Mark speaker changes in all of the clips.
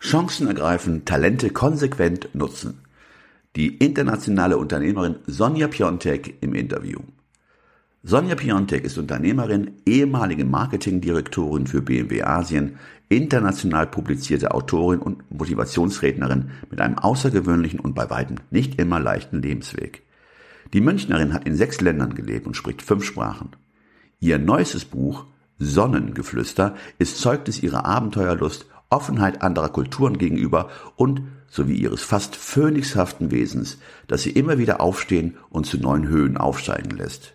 Speaker 1: Chancen ergreifen, Talente konsequent nutzen. Die internationale Unternehmerin Sonja Piontek im Interview. Sonja Piontek ist Unternehmerin, ehemalige Marketingdirektorin für BMW Asien, international publizierte Autorin und Motivationsrednerin mit einem außergewöhnlichen und bei weitem nicht immer leichten Lebensweg. Die Münchnerin hat in sechs Ländern gelebt und spricht fünf Sprachen. Ihr neuestes Buch Sonnengeflüster ist Zeugnis ihrer Abenteuerlust Offenheit anderer Kulturen gegenüber und sowie ihres fast phönixhaften Wesens, das sie immer wieder aufstehen und zu neuen Höhen aufsteigen lässt.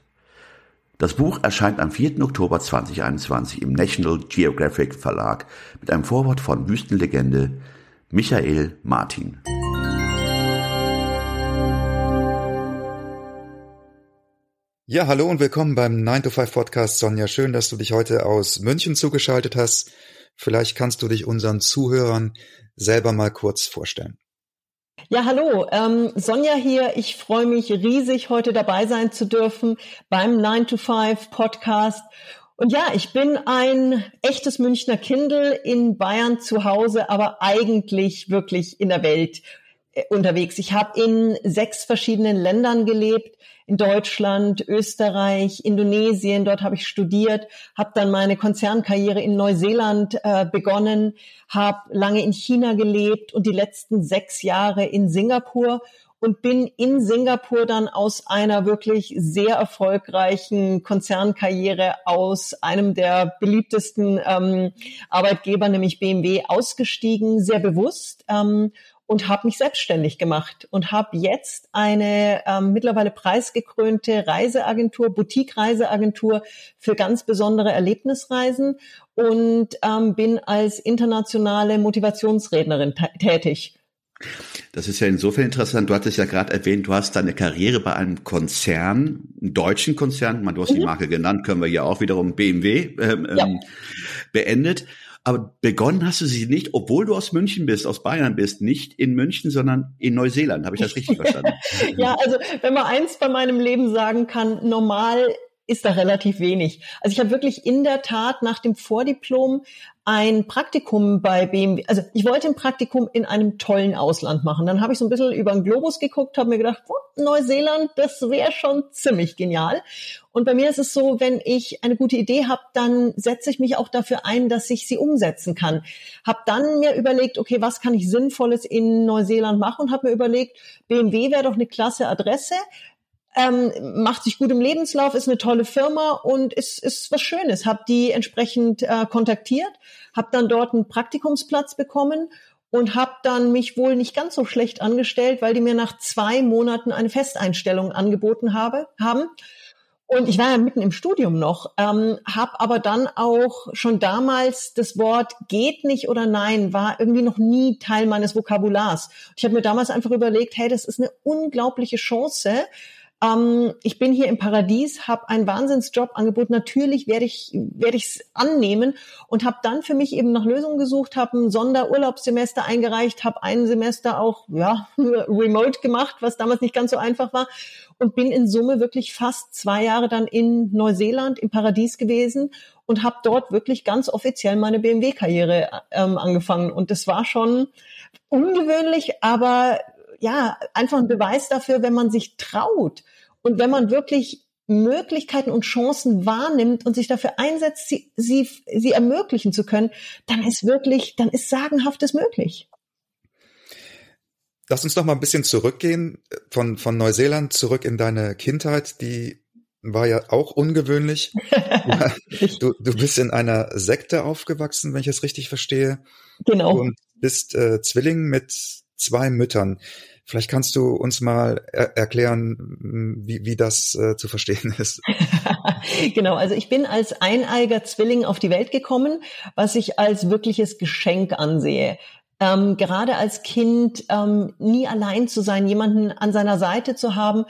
Speaker 1: Das Buch erscheint am 4. Oktober 2021 im National Geographic Verlag mit einem Vorwort von Wüstenlegende Michael Martin.
Speaker 2: Ja, hallo und willkommen beim 9 to 5 Podcast, Sonja. Schön, dass du dich heute aus München zugeschaltet hast. Vielleicht kannst du dich unseren Zuhörern selber mal kurz vorstellen.
Speaker 3: Ja, hallo, ähm, Sonja hier. Ich freue mich riesig, heute dabei sein zu dürfen beim 9 to 5 Podcast. Und ja, ich bin ein echtes Münchner Kindle in Bayern zu Hause, aber eigentlich wirklich in der Welt unterwegs. Ich habe in sechs verschiedenen Ländern gelebt in Deutschland, Österreich, Indonesien. Dort habe ich studiert, habe dann meine Konzernkarriere in Neuseeland äh, begonnen, habe lange in China gelebt und die letzten sechs Jahre in Singapur und bin in Singapur dann aus einer wirklich sehr erfolgreichen Konzernkarriere aus einem der beliebtesten ähm, Arbeitgeber, nämlich BMW, ausgestiegen, sehr bewusst. Ähm, und habe mich selbstständig gemacht und habe jetzt eine ähm, mittlerweile preisgekrönte Reiseagentur, Boutique-Reiseagentur für ganz besondere Erlebnisreisen und ähm, bin als internationale Motivationsrednerin tätig.
Speaker 1: Das ist ja insofern interessant. Du hattest ja gerade erwähnt, du hast deine Karriere bei einem Konzern, einem deutschen Konzern, du hast mhm. die Marke genannt, können wir ja auch wiederum BMW ähm, ja. Ähm, beendet. Aber begonnen hast du sie nicht, obwohl du aus München bist, aus Bayern bist, nicht in München, sondern in Neuseeland. Habe ich das richtig verstanden?
Speaker 3: ja, also wenn man eins bei meinem Leben sagen kann, normal ist da relativ wenig. Also ich habe wirklich in der Tat nach dem Vordiplom ein Praktikum bei BMW, also ich wollte ein Praktikum in einem tollen Ausland machen. Dann habe ich so ein bisschen über den Globus geguckt, habe mir gedacht, oh, Neuseeland, das wäre schon ziemlich genial. Und bei mir ist es so, wenn ich eine gute Idee habe, dann setze ich mich auch dafür ein, dass ich sie umsetzen kann. Hab dann mir überlegt, okay, was kann ich Sinnvolles in Neuseeland machen und habe mir überlegt, BMW wäre doch eine klasse Adresse ähm, macht sich gut im Lebenslauf, ist eine tolle Firma und ist, ist was Schönes. Hab die entsprechend äh, kontaktiert, habe dann dort einen Praktikumsplatz bekommen und habe dann mich wohl nicht ganz so schlecht angestellt, weil die mir nach zwei Monaten eine Festeinstellung angeboten habe, haben. Und ich war ja mitten im Studium noch, ähm, habe aber dann auch schon damals das Wort geht nicht oder nein war irgendwie noch nie Teil meines Vokabulars. Ich habe mir damals einfach überlegt, hey, das ist eine unglaubliche Chance, ähm, ich bin hier im Paradies, habe einen Wahnsinnsjob angeboten. Natürlich werde ich werde ich es annehmen und habe dann für mich eben nach Lösungen gesucht, habe ein Sonderurlaubssemester eingereicht, habe ein Semester auch ja remote gemacht, was damals nicht ganz so einfach war und bin in Summe wirklich fast zwei Jahre dann in Neuseeland im Paradies gewesen und habe dort wirklich ganz offiziell meine BMW-Karriere ähm, angefangen und das war schon ungewöhnlich, aber ja, einfach ein Beweis dafür, wenn man sich traut und wenn man wirklich Möglichkeiten und Chancen wahrnimmt und sich dafür einsetzt, sie, sie, sie ermöglichen zu können, dann ist wirklich, dann ist Sagenhaftes möglich.
Speaker 2: Lass uns noch mal ein bisschen zurückgehen von, von Neuseeland zurück in deine Kindheit, die war ja auch ungewöhnlich. du, du bist in einer Sekte aufgewachsen, wenn ich es richtig verstehe.
Speaker 3: Genau.
Speaker 2: Und bist äh, Zwilling mit zwei Müttern. Vielleicht kannst du uns mal er erklären, wie, wie das äh, zu verstehen ist.
Speaker 3: genau, also ich bin als eineiger Zwilling auf die Welt gekommen, was ich als wirkliches Geschenk ansehe. Ähm, gerade als Kind ähm, nie allein zu sein, jemanden an seiner Seite zu haben,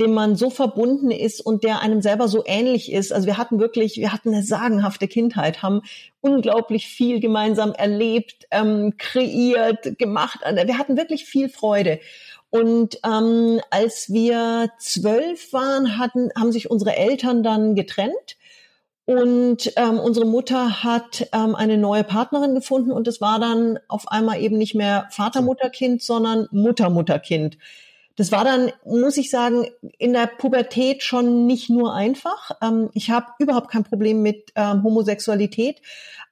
Speaker 3: dem man so verbunden ist und der einem selber so ähnlich ist. Also wir hatten wirklich, wir hatten eine sagenhafte Kindheit, haben unglaublich viel gemeinsam erlebt, ähm, kreiert, gemacht. Wir hatten wirklich viel Freude. Und ähm, als wir zwölf waren, hatten, haben sich unsere Eltern dann getrennt. Und ähm, unsere Mutter hat ähm, eine neue Partnerin gefunden und es war dann auf einmal eben nicht mehr Vater, Mutter, Kind, sondern Mutter, Mutter, Kind. Das war dann, muss ich sagen, in der Pubertät schon nicht nur einfach. Ähm, ich habe überhaupt kein Problem mit ähm, Homosexualität.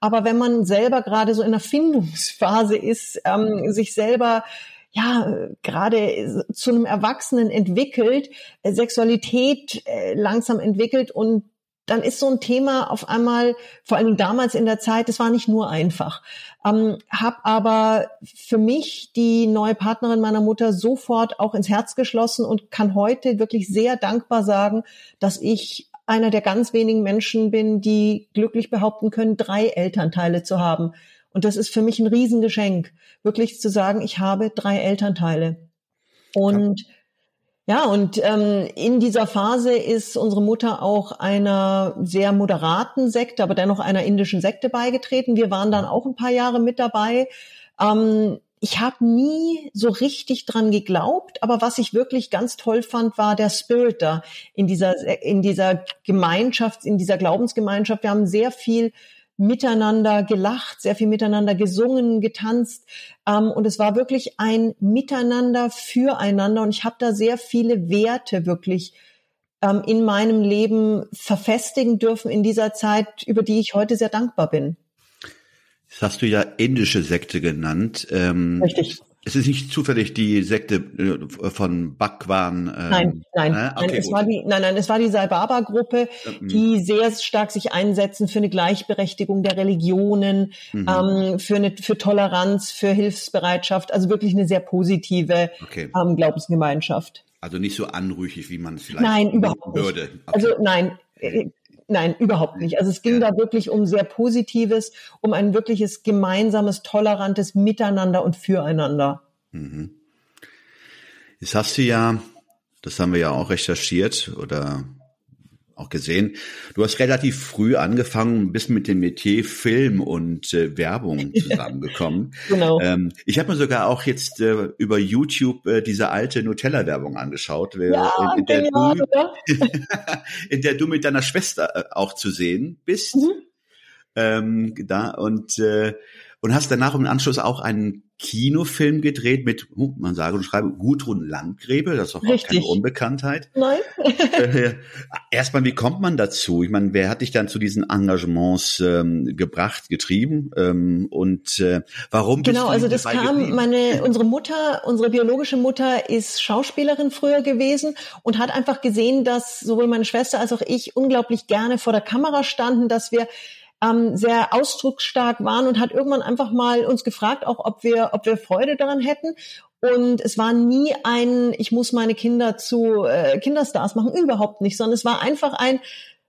Speaker 3: Aber wenn man selber gerade so in der Findungsphase ist, ähm, sich selber ja gerade zu einem Erwachsenen entwickelt, äh, Sexualität äh, langsam entwickelt und dann ist so ein Thema auf einmal, vor allem damals in der Zeit, das war nicht nur einfach. Ähm, hab aber für mich die neue Partnerin meiner Mutter sofort auch ins Herz geschlossen und kann heute wirklich sehr dankbar sagen, dass ich einer der ganz wenigen Menschen bin, die glücklich behaupten können, drei Elternteile zu haben. Und das ist für mich ein Riesengeschenk, wirklich zu sagen, ich habe drei Elternteile. Und ja. Ja, und ähm, in dieser Phase ist unsere Mutter auch einer sehr moderaten Sekte, aber dennoch einer indischen Sekte beigetreten. Wir waren dann auch ein paar Jahre mit dabei. Ähm, ich habe nie so richtig dran geglaubt, aber was ich wirklich ganz toll fand, war der Spirit da in dieser in dieser Gemeinschaft, in dieser Glaubensgemeinschaft. Wir haben sehr viel miteinander gelacht, sehr viel miteinander gesungen, getanzt. Ähm, und es war wirklich ein Miteinander füreinander. Und ich habe da sehr viele Werte wirklich ähm, in meinem Leben verfestigen dürfen in dieser Zeit, über die ich heute sehr dankbar bin.
Speaker 1: Das hast du ja indische Sekte genannt. Ähm, Richtig. Es ist nicht zufällig die Sekte äh, von Bhagwan.
Speaker 3: Ähm, nein, nein, äh? okay, nein, es war die, nein, nein, es war die Sai Baba Gruppe, mhm. die sehr stark sich einsetzen für eine Gleichberechtigung der Religionen, mhm. ähm, für eine, für Toleranz, für Hilfsbereitschaft, also wirklich eine sehr positive okay. ähm, Glaubensgemeinschaft.
Speaker 1: Also nicht so anrüchig, wie man es vielleicht
Speaker 3: nein, überhaupt würde. Nicht. Okay. Also nein, äh, Nein, überhaupt nicht. Also es ging da wirklich um sehr Positives, um ein wirkliches gemeinsames, tolerantes Miteinander und Füreinander. Mhm.
Speaker 1: Jetzt hast du ja, das haben wir ja auch recherchiert oder auch gesehen. Du hast relativ früh angefangen, bist mit dem Metier Film und äh, Werbung zusammengekommen. genau. Ähm, ich habe mir sogar auch jetzt äh, über YouTube äh, diese alte Nutella-Werbung angeschaut, ja, in, in, der du, in, der du, mit deiner Schwester äh, auch zu sehen bist. Mhm. Ähm, da und äh, und hast danach im Anschluss auch einen Kinofilm gedreht mit, uh, man sage und schreibe, Gudrun Landgräbe, das ist doch auch keine Unbekanntheit. Nein. äh, erstmal, wie kommt man dazu? Ich meine, wer hat dich dann zu diesen Engagements ähm, gebracht, getrieben? Ähm, und äh, warum
Speaker 3: bist Genau, also das kam, geblieben? meine, unsere Mutter, unsere biologische Mutter ist Schauspielerin früher gewesen und hat einfach gesehen, dass sowohl meine Schwester als auch ich unglaublich gerne vor der Kamera standen, dass wir ähm, sehr ausdrucksstark waren und hat irgendwann einfach mal uns gefragt, auch ob wir, ob wir Freude daran hätten. Und es war nie ein, ich muss meine Kinder zu äh, Kinderstars machen, überhaupt nicht, sondern es war einfach ein,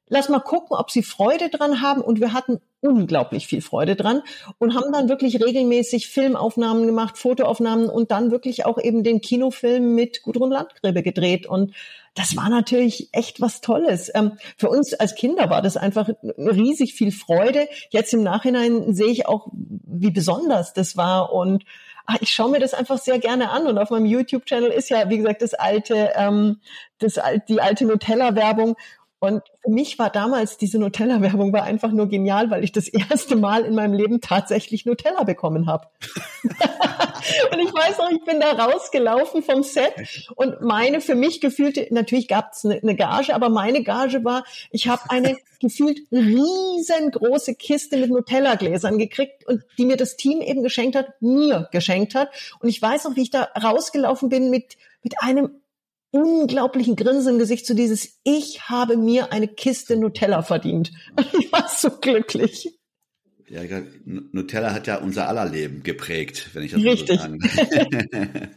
Speaker 3: lass mal gucken, ob sie Freude dran haben. Und wir hatten unglaublich viel Freude dran und haben dann wirklich regelmäßig Filmaufnahmen gemacht, Fotoaufnahmen und dann wirklich auch eben den Kinofilm mit Gudrun Landgräbe gedreht. Und das war natürlich echt was Tolles. Ähm, für uns als Kinder war das einfach riesig viel Freude. Jetzt im Nachhinein sehe ich auch, wie besonders das war und ah, ich schaue mir das einfach sehr gerne an und auf meinem YouTube-Channel ist ja, wie gesagt, das alte, ähm, das, die alte Nutella-Werbung und für mich war damals diese Nutella-Werbung war einfach nur genial, weil ich das erste Mal in meinem Leben tatsächlich Nutella bekommen habe. und ich weiß noch, ich bin da rausgelaufen vom Set und meine für mich gefühlte, natürlich gab es eine, eine Gage, aber meine Gage war, ich habe eine gefühlt riesengroße Kiste mit Nutella-Gläsern gekriegt und die mir das Team eben geschenkt hat, mir geschenkt hat. Und ich weiß noch, wie ich da rausgelaufen bin mit, mit einem unglaublichen Grinsen im Gesicht zu dieses Ich habe mir eine Kiste Nutella verdient. Ich war so glücklich.
Speaker 1: Ja, Nutella hat ja unser aller Leben geprägt, wenn ich das Richtig. so sagen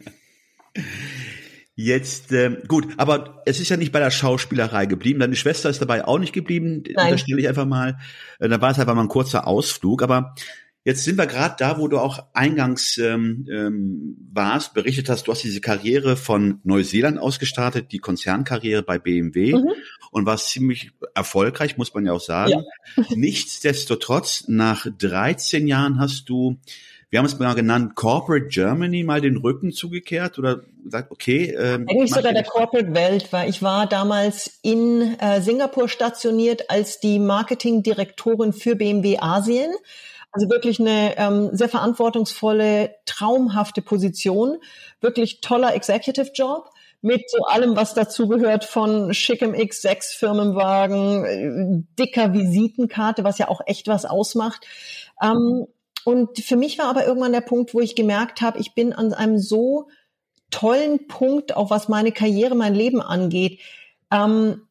Speaker 1: Jetzt, äh, gut, aber es ist ja nicht bei der Schauspielerei geblieben. Deine Schwester ist dabei auch nicht geblieben.
Speaker 3: Nein.
Speaker 1: Unterstelle ich einfach mal. Äh, Da war es einfach mal ein kurzer Ausflug. Aber jetzt sind wir gerade da, wo du auch eingangs ähm, ähm, warst, berichtet hast, du hast diese Karriere von Neuseeland aus gestartet, die Konzernkarriere bei BMW
Speaker 3: Mhm.
Speaker 1: und warst ziemlich erfolgreich, muss man ja auch sagen. Nichtsdestotrotz, nach 13 Jahren hast du wir haben es mal genannt, Corporate Germany mal den Rücken zugekehrt oder gesagt, okay. Ähm,
Speaker 3: Eigentlich sogar
Speaker 1: ich-
Speaker 3: der Corporate Welt, weil ich war damals in äh, Singapur stationiert als die Marketingdirektorin für BMW Asien. Also wirklich eine ähm, sehr verantwortungsvolle, traumhafte Position. Wirklich toller Executive Job mit so allem, was dazugehört von schickem X6 Firmenwagen, äh, dicker Visitenkarte, was ja auch echt was ausmacht. Ähm, und für mich war aber irgendwann der Punkt, wo ich gemerkt habe, ich bin an einem so tollen Punkt, auch was meine Karriere, mein Leben angeht, ähm,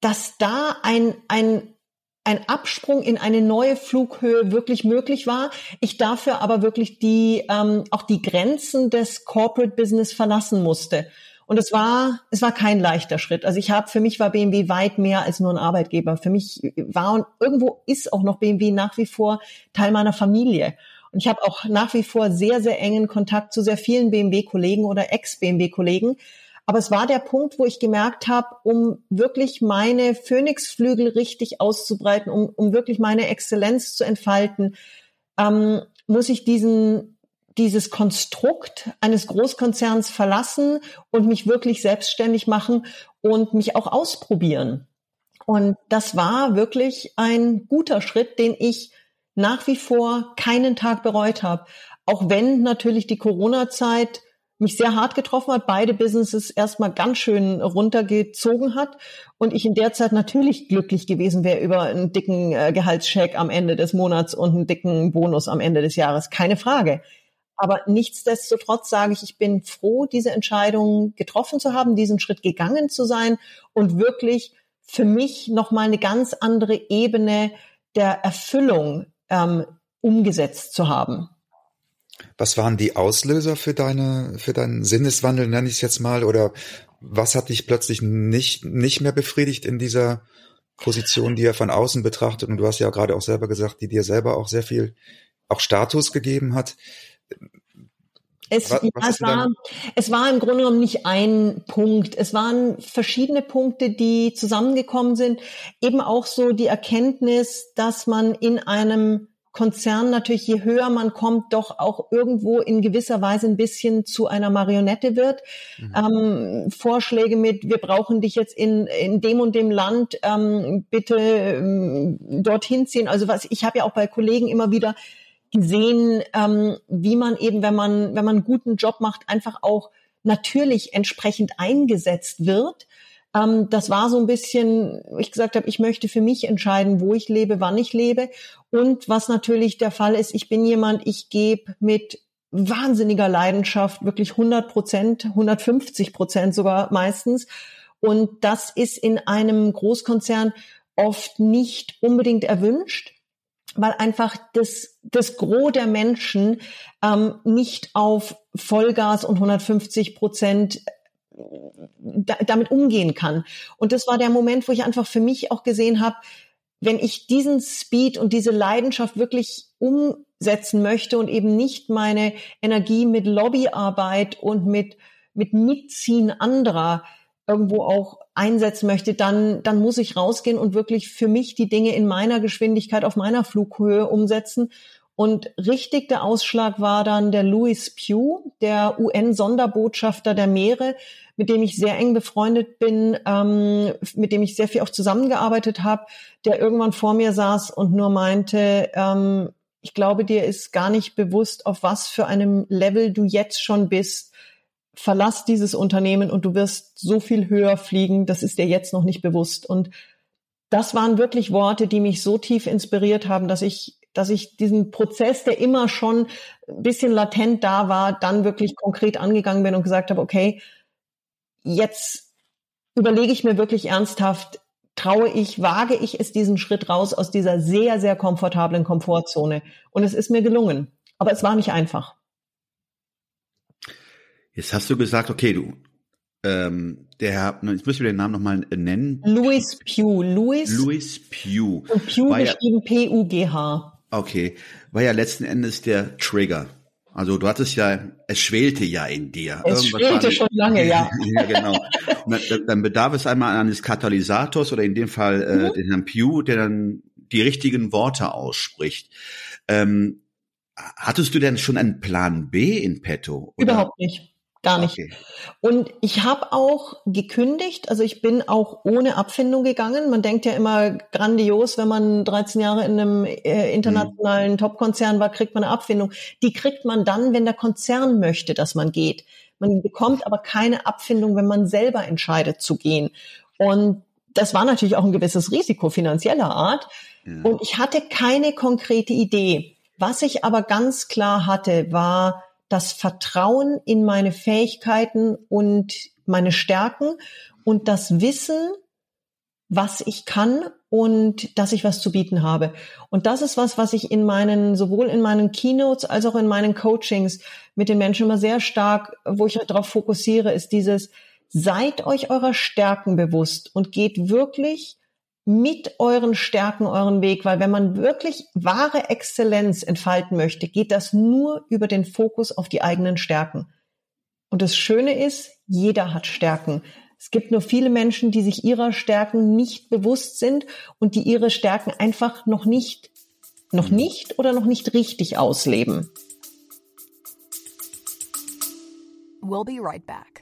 Speaker 3: dass da ein, ein, ein Absprung in eine neue Flughöhe wirklich möglich war. Ich dafür aber wirklich die, ähm, auch die Grenzen des Corporate Business verlassen musste. Und es war, es war kein leichter Schritt. Also ich habe, für mich war BMW weit mehr als nur ein Arbeitgeber. Für mich war und irgendwo ist auch noch BMW nach wie vor Teil meiner Familie. Und ich habe auch nach wie vor sehr, sehr engen Kontakt zu sehr vielen BMW-Kollegen oder Ex-BMW-Kollegen. Aber es war der Punkt, wo ich gemerkt habe, um wirklich meine Phoenixflügel richtig auszubreiten, um, um wirklich meine Exzellenz zu entfalten, ähm, muss ich diesen, dieses Konstrukt eines Großkonzerns verlassen und mich wirklich selbstständig machen und mich auch ausprobieren. Und das war wirklich ein guter Schritt, den ich nach wie vor keinen Tag bereut habe. Auch wenn natürlich die Corona-Zeit mich sehr hart getroffen hat, beide Businesses erstmal ganz schön runtergezogen hat und ich in der Zeit natürlich glücklich gewesen wäre über einen dicken äh, Gehaltscheck am Ende des Monats und einen dicken Bonus am Ende des Jahres, keine Frage. Aber nichtsdestotrotz sage ich, ich bin froh, diese Entscheidung getroffen zu haben, diesen Schritt gegangen zu sein und wirklich für mich nochmal eine ganz andere Ebene der Erfüllung ähm, umgesetzt zu haben.
Speaker 2: Was waren die Auslöser für deine, für deinen Sinneswandel, nenne ich es jetzt mal, oder was hat dich plötzlich nicht, nicht mehr befriedigt in dieser Position, die er von außen betrachtet? Und du hast ja gerade auch selber gesagt, die dir selber auch sehr viel, auch Status gegeben hat.
Speaker 3: Es,
Speaker 2: Was- was
Speaker 3: es, war, es war im Grunde genommen nicht ein Punkt. Es waren verschiedene Punkte, die zusammengekommen sind. Eben auch so die Erkenntnis, dass man in einem Konzern natürlich, je höher man kommt, doch auch irgendwo in gewisser Weise ein bisschen zu einer Marionette wird. Ähm, Vorschläge mit, wir brauchen dich jetzt in, in dem und dem Land, ähm, bitte ähm, dorthin ziehen. Also was, ich habe ja auch bei Kollegen immer wieder gesehen, ähm, wie man eben, wenn man, wenn man einen guten Job macht, einfach auch natürlich entsprechend eingesetzt wird. Ähm, das war so ein bisschen, ich gesagt habe, ich möchte für mich entscheiden, wo ich lebe, wann ich lebe. Und was natürlich der Fall ist, ich bin jemand, ich gebe mit wahnsinniger Leidenschaft, wirklich 100 Prozent, 150 Prozent sogar meistens. Und das ist in einem Großkonzern oft nicht unbedingt erwünscht weil einfach das, das Gros der Menschen ähm, nicht auf Vollgas und 150 Prozent da, damit umgehen kann. Und das war der Moment, wo ich einfach für mich auch gesehen habe, wenn ich diesen Speed und diese Leidenschaft wirklich umsetzen möchte und eben nicht meine Energie mit Lobbyarbeit und mit, mit Mitziehen anderer irgendwo auch einsetzen möchte, dann, dann muss ich rausgehen und wirklich für mich die Dinge in meiner Geschwindigkeit auf meiner Flughöhe umsetzen. Und richtig der Ausschlag war dann der Louis Pugh, der UN-Sonderbotschafter der Meere, mit dem ich sehr eng befreundet bin, ähm, mit dem ich sehr viel auch zusammengearbeitet habe, der irgendwann vor mir saß und nur meinte, ähm, ich glaube, dir ist gar nicht bewusst, auf was für einem Level du jetzt schon bist. Verlass dieses Unternehmen und du wirst so viel höher fliegen, das ist dir jetzt noch nicht bewusst. Und das waren wirklich Worte, die mich so tief inspiriert haben, dass ich dass ich diesen Prozess, der immer schon ein bisschen latent da war, dann wirklich konkret angegangen bin und gesagt habe, okay, jetzt überlege ich mir wirklich ernsthaft, traue ich, wage ich es diesen Schritt raus aus dieser sehr, sehr komfortablen Komfortzone. Und es ist mir gelungen. Aber es war nicht einfach.
Speaker 1: Jetzt hast du gesagt, okay, du, ähm, der, jetzt müssen wir den Namen nochmal nennen.
Speaker 3: Louis Pugh.
Speaker 1: Louis, Louis Pugh.
Speaker 3: Und Pugh geschrieben ja, P-U-G-H.
Speaker 1: Okay, war ja letzten Endes der Trigger. Also du hattest ja, es schwelte ja in dir.
Speaker 3: Es Irgendwas schwelte schon lange, ja.
Speaker 1: ja, genau. Dann, dann bedarf es einmal eines Katalysators oder in dem Fall äh, mhm. den Herrn Pugh, der dann die richtigen Worte ausspricht. Ähm, hattest du denn schon einen Plan B in petto?
Speaker 3: Oder? Überhaupt nicht. Gar nicht. Okay. Und ich habe auch gekündigt, also ich bin auch ohne Abfindung gegangen. Man denkt ja immer grandios, wenn man 13 Jahre in einem äh, internationalen mhm. Top-Konzern war, kriegt man eine Abfindung. Die kriegt man dann, wenn der Konzern möchte, dass man geht. Man bekommt aber keine Abfindung, wenn man selber entscheidet zu gehen. Und das war natürlich auch ein gewisses Risiko finanzieller Art. Ja. Und ich hatte keine konkrete Idee. Was ich aber ganz klar hatte, war, das Vertrauen in meine Fähigkeiten und meine Stärken und das Wissen, was ich kann und dass ich was zu bieten habe. Und das ist was, was ich in meinen, sowohl in meinen Keynotes als auch in meinen Coachings mit den Menschen immer sehr stark, wo ich darauf fokussiere, ist dieses, seid euch eurer Stärken bewusst und geht wirklich mit euren Stärken euren Weg, weil wenn man wirklich wahre Exzellenz entfalten möchte, geht das nur über den Fokus auf die eigenen Stärken. Und das Schöne ist, jeder hat Stärken. Es gibt nur viele Menschen, die sich ihrer Stärken nicht bewusst sind und die ihre Stärken einfach noch nicht, noch nicht oder noch nicht richtig ausleben. We'll be right back.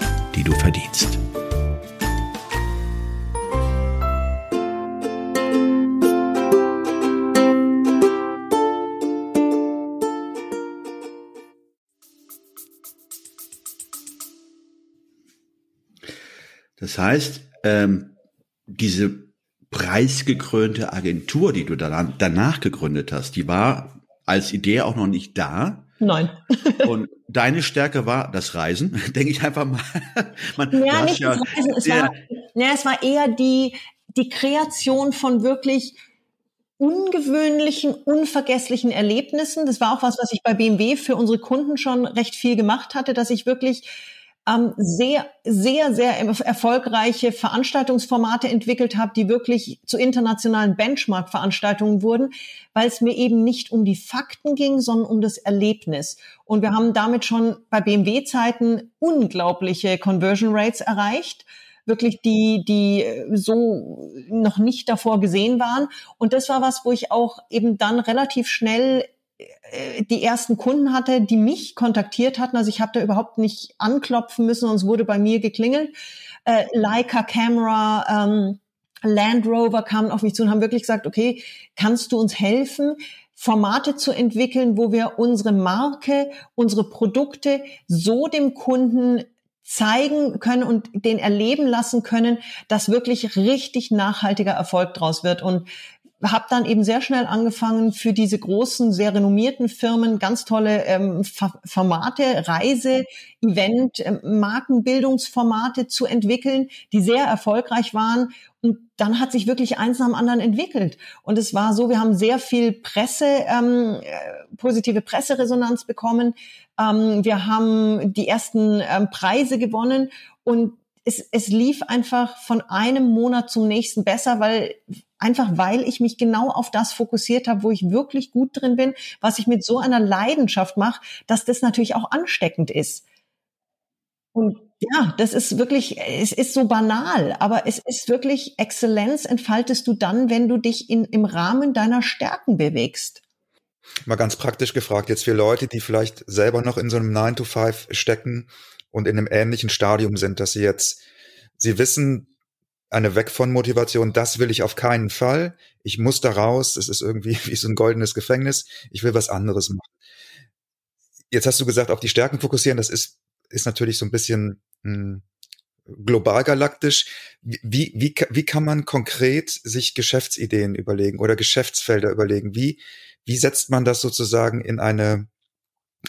Speaker 1: die du verdienst. Das heißt, ähm, diese preisgekrönte Agentur, die du danach gegründet hast, die war als Idee auch noch nicht da.
Speaker 3: Nein.
Speaker 1: und deine Stärke war das Reisen, denke ich einfach mal.
Speaker 3: Man, ja, nicht ja das Reisen, es war, ja, es war eher die, die Kreation von wirklich ungewöhnlichen, unvergesslichen Erlebnissen. Das war auch was, was ich bei BMW für unsere Kunden schon recht viel gemacht hatte, dass ich wirklich ähm, sehr, sehr, sehr erfolgreiche Veranstaltungsformate entwickelt habe, die wirklich zu internationalen Benchmark-Veranstaltungen wurden, weil es mir eben nicht um die Fakten ging, sondern um das Erlebnis. Und wir haben damit schon bei BMW-Zeiten unglaubliche Conversion Rates erreicht wirklich die, die so noch nicht davor gesehen waren. Und das war was, wo ich auch eben dann relativ schnell äh, die ersten Kunden hatte, die mich kontaktiert hatten. Also ich habe da überhaupt nicht anklopfen müssen, sonst wurde bei mir geklingelt. Äh, Leica Camera, ähm, Land Rover kamen auf mich zu und haben wirklich gesagt, okay, kannst du uns helfen? Formate zu entwickeln, wo wir unsere Marke, unsere Produkte so dem Kunden zeigen können und den erleben lassen können, dass wirklich richtig nachhaltiger Erfolg draus wird. Und habe dann eben sehr schnell angefangen, für diese großen, sehr renommierten Firmen ganz tolle ähm, Formate, Reise, Event, ähm, Markenbildungsformate zu entwickeln, die sehr erfolgreich waren. Und dann hat sich wirklich eins nach dem anderen entwickelt. Und es war so, wir haben sehr viel Presse, ähm, äh, positive Presseresonanz bekommen. Ähm, wir haben die ersten ähm, Preise gewonnen und es, es lief einfach von einem Monat zum nächsten besser, weil einfach weil ich mich genau auf das fokussiert habe, wo ich wirklich gut drin bin, was ich mit so einer Leidenschaft mache, dass das natürlich auch ansteckend ist. Und ja, das ist wirklich, es ist so banal, aber es ist wirklich Exzellenz entfaltest du dann, wenn du dich in, im Rahmen deiner Stärken bewegst.
Speaker 2: Mal ganz praktisch gefragt, jetzt für Leute, die vielleicht selber noch in so einem 9 to 5 stecken und in einem ähnlichen Stadium sind, dass sie jetzt, sie wissen, eine Weg von Motivation, das will ich auf keinen Fall. Ich muss da raus, es ist irgendwie wie so ein goldenes Gefängnis, ich will was anderes machen. Jetzt hast du gesagt, auf die Stärken fokussieren, das ist, ist natürlich so ein bisschen hm, global galaktisch. Wie, wie, wie kann man konkret sich Geschäftsideen überlegen oder Geschäftsfelder überlegen? Wie, wie setzt man das sozusagen in eine,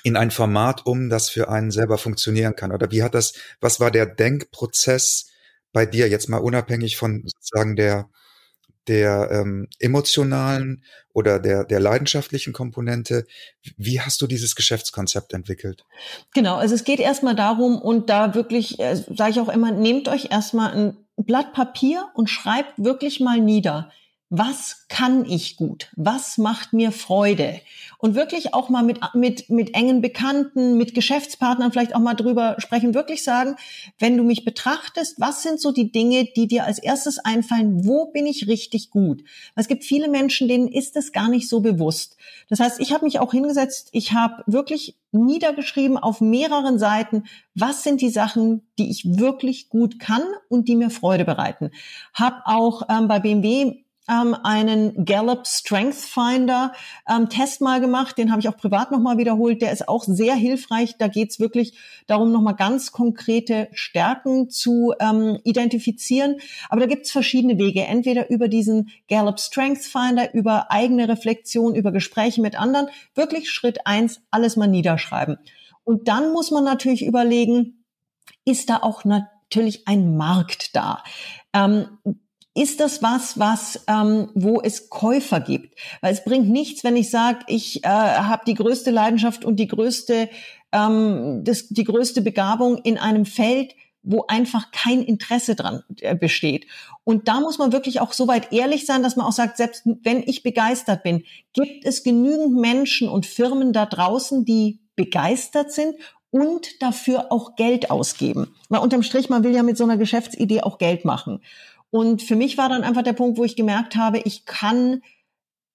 Speaker 2: in ein Format um, das für einen selber funktionieren kann? Oder wie hat das, was war der Denkprozess bei dir jetzt mal unabhängig von sozusagen der, der ähm, emotionalen oder der, der leidenschaftlichen Komponente. Wie hast du dieses Geschäftskonzept entwickelt?
Speaker 3: Genau, also es geht erstmal darum und da wirklich, äh, sage ich auch immer, nehmt euch erstmal ein Blatt Papier und schreibt wirklich mal nieder, was kann ich gut? Was macht mir Freude? Und wirklich auch mal mit, mit, mit engen Bekannten, mit Geschäftspartnern vielleicht auch mal drüber sprechen, wirklich sagen, wenn du mich betrachtest, was sind so die Dinge, die dir als erstes einfallen? Wo bin ich richtig gut? Es gibt viele Menschen, denen ist es gar nicht so bewusst. Das heißt, ich habe mich auch hingesetzt, ich habe wirklich niedergeschrieben auf mehreren Seiten, was sind die Sachen, die ich wirklich gut kann und die mir Freude bereiten. Hab auch ähm, bei BMW ähm, einen Gallup Strength Finder ähm, Test mal gemacht. Den habe ich auch privat nochmal wiederholt. Der ist auch sehr hilfreich. Da geht es wirklich darum, nochmal ganz konkrete Stärken zu ähm, identifizieren. Aber da gibt es verschiedene Wege. Entweder über diesen Gallup Strength Finder, über eigene Reflexion, über Gespräche mit anderen. Wirklich Schritt eins, alles mal niederschreiben. Und dann muss man natürlich überlegen, ist da auch natürlich ein Markt da? Ähm, ist das was, was ähm, wo es Käufer gibt? Weil es bringt nichts, wenn ich sage, ich äh, habe die größte Leidenschaft und die größte ähm, das, die größte Begabung in einem Feld, wo einfach kein Interesse dran äh, besteht. Und da muss man wirklich auch so weit ehrlich sein, dass man auch sagt, selbst wenn ich begeistert bin, gibt es genügend Menschen und Firmen da draußen, die begeistert sind und dafür auch Geld ausgeben. Weil unterm Strich, man will ja mit so einer Geschäftsidee auch Geld machen. Und für mich war dann einfach der Punkt, wo ich gemerkt habe, ich kann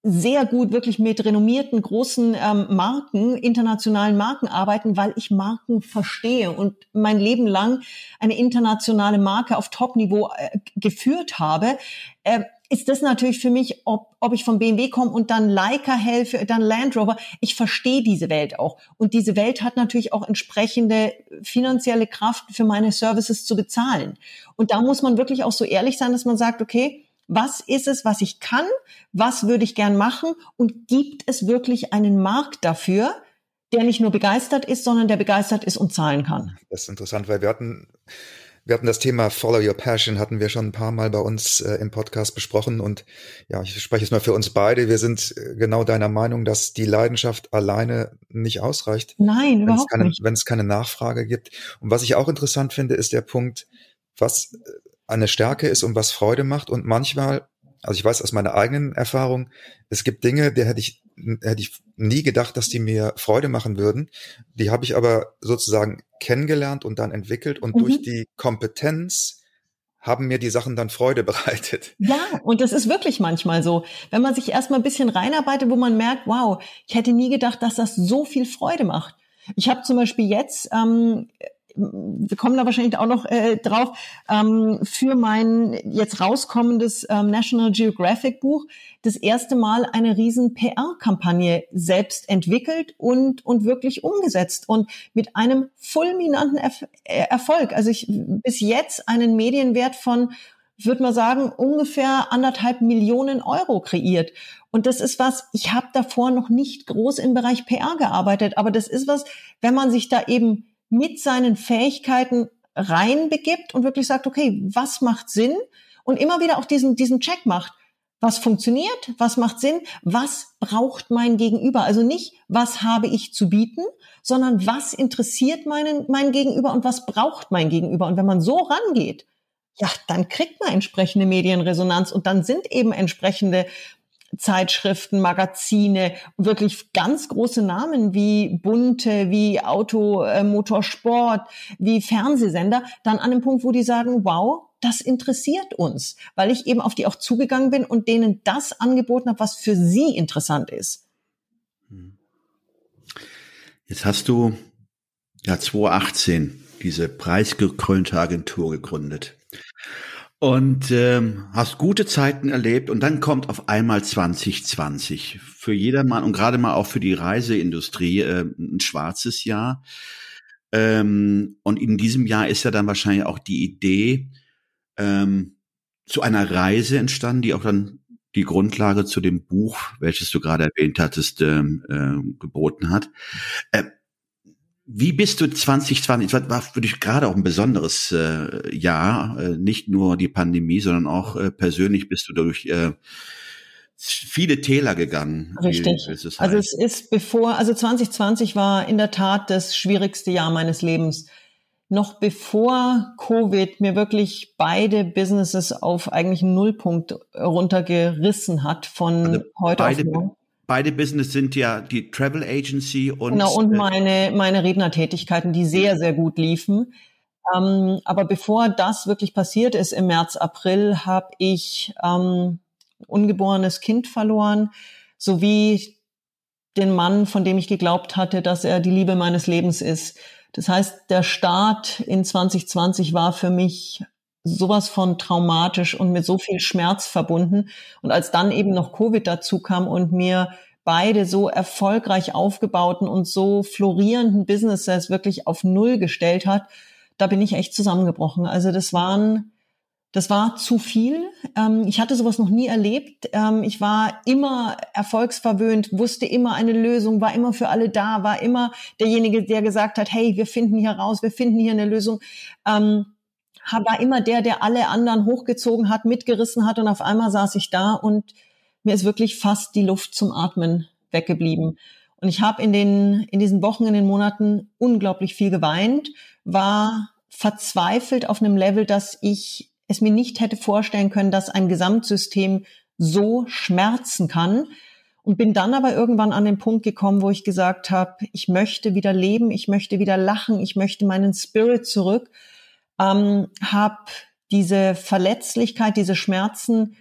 Speaker 3: sehr gut wirklich mit renommierten großen ähm, Marken, internationalen Marken arbeiten, weil ich Marken verstehe und mein Leben lang eine internationale Marke auf Top-Niveau äh, geführt habe. Äh, ist das natürlich für mich, ob, ob ich vom BMW komme und dann Leica helfe, dann Land Rover. Ich verstehe diese Welt auch. Und diese Welt hat natürlich auch entsprechende finanzielle Kraft für meine Services zu bezahlen. Und da muss man wirklich auch so ehrlich sein, dass man sagt, okay, was ist es, was ich kann? Was würde ich gern machen? Und gibt es wirklich einen Markt dafür, der nicht nur begeistert ist, sondern der begeistert ist und zahlen kann?
Speaker 2: Das ist interessant, weil wir hatten wir hatten das Thema Follow Your Passion, hatten wir schon ein paar Mal bei uns äh, im Podcast besprochen. Und ja, ich spreche jetzt mal für uns beide. Wir sind äh, genau deiner Meinung, dass die Leidenschaft alleine nicht ausreicht.
Speaker 3: Nein, überhaupt
Speaker 2: keine,
Speaker 3: nicht.
Speaker 2: Wenn es keine Nachfrage gibt. Und was ich auch interessant finde, ist der Punkt, was äh, eine Stärke ist und was Freude macht. Und manchmal, also ich weiß aus meiner eigenen Erfahrung, es gibt Dinge, der hätte ich hätte ich nie gedacht, dass die mir Freude machen würden. Die habe ich aber sozusagen kennengelernt und dann entwickelt und mhm. durch die Kompetenz haben mir die Sachen dann Freude bereitet.
Speaker 3: Ja, und das ist wirklich manchmal so. Wenn man sich erstmal ein bisschen reinarbeitet, wo man merkt, wow, ich hätte nie gedacht, dass das so viel Freude macht. Ich habe zum Beispiel jetzt ähm, wir kommen da wahrscheinlich auch noch äh, drauf, ähm, für mein jetzt rauskommendes ähm, National Geographic Buch das erste Mal eine riesen PR-Kampagne selbst entwickelt und, und wirklich umgesetzt und mit einem fulminanten Erf äh, Erfolg. Also ich bis jetzt einen Medienwert von würde man sagen, ungefähr anderthalb Millionen Euro kreiert. Und das ist was, ich habe davor noch nicht groß im Bereich PR gearbeitet, aber das ist was, wenn man sich da eben mit seinen Fähigkeiten reinbegibt und wirklich sagt, okay, was macht Sinn? Und immer wieder auch diesen, diesen Check macht. Was funktioniert? Was macht Sinn? Was braucht mein Gegenüber? Also nicht, was habe ich zu bieten, sondern was interessiert meinen, mein Gegenüber und was braucht mein Gegenüber? Und wenn man so rangeht, ja, dann kriegt man entsprechende Medienresonanz und dann sind eben entsprechende Zeitschriften, Magazine, wirklich ganz große Namen wie Bunte, wie Auto, äh, Motorsport, wie Fernsehsender, dann an dem Punkt, wo die sagen, wow, das interessiert uns, weil ich eben auf die auch zugegangen bin und denen das angeboten habe, was für sie interessant ist.
Speaker 1: Jetzt hast du ja 2018 diese preisgekrönte Agentur gegründet und ähm, hast gute Zeiten erlebt und dann kommt auf einmal 2020 für jedermann und gerade mal auch für die Reiseindustrie äh, ein schwarzes Jahr. Ähm, und in diesem Jahr ist ja dann wahrscheinlich auch die Idee ähm, zu einer Reise entstanden, die auch dann die Grundlage zu dem Buch, welches du gerade erwähnt hattest, ähm, äh, geboten hat. Äh, wie bist du 2020, war, war für dich gerade auch ein besonderes äh, Jahr, äh, nicht nur die Pandemie, sondern auch äh, persönlich bist du durch äh, viele Täler gegangen.
Speaker 3: Richtig. Es also es ist bevor, also 2020 war in der Tat das schwierigste Jahr meines Lebens. Noch bevor Covid mir wirklich beide Businesses auf eigentlich einen Nullpunkt runtergerissen hat von also heute
Speaker 1: beide,
Speaker 3: auf morgen
Speaker 1: beide Business sind ja die Travel Agency und
Speaker 3: genau und äh, meine meine Rednertätigkeiten, die sehr sehr gut liefen. Ähm, aber bevor das wirklich passiert ist im März April, habe ich ähm, ungeborenes Kind verloren, sowie den Mann, von dem ich geglaubt hatte, dass er die Liebe meines Lebens ist. Das heißt, der Start in 2020 war für mich sowas von traumatisch und mit so viel Schmerz verbunden. Und als dann eben noch Covid dazu kam und mir beide so erfolgreich aufgebauten und so florierenden Businesses wirklich auf Null gestellt hat, da bin ich echt zusammengebrochen. Also das waren, das war zu viel. Ähm, ich hatte sowas noch nie erlebt. Ähm, ich war immer erfolgsverwöhnt, wusste immer eine Lösung, war immer für alle da, war immer derjenige, der gesagt hat, hey, wir finden hier raus, wir finden hier eine Lösung. War immer der, der alle anderen hochgezogen hat, mitgerissen hat und auf einmal saß ich da und mir ist wirklich fast die Luft zum Atmen weggeblieben. Und ich habe in den in diesen Wochen, in den Monaten unglaublich viel geweint, war verzweifelt auf einem Level, dass ich es mir nicht hätte vorstellen können, dass ein Gesamtsystem so schmerzen kann. Und bin dann aber irgendwann an den Punkt gekommen, wo ich gesagt habe, ich möchte wieder leben, ich möchte wieder lachen, ich möchte meinen Spirit zurück ähm, habe diese Verletzlichkeit, diese Schmerzen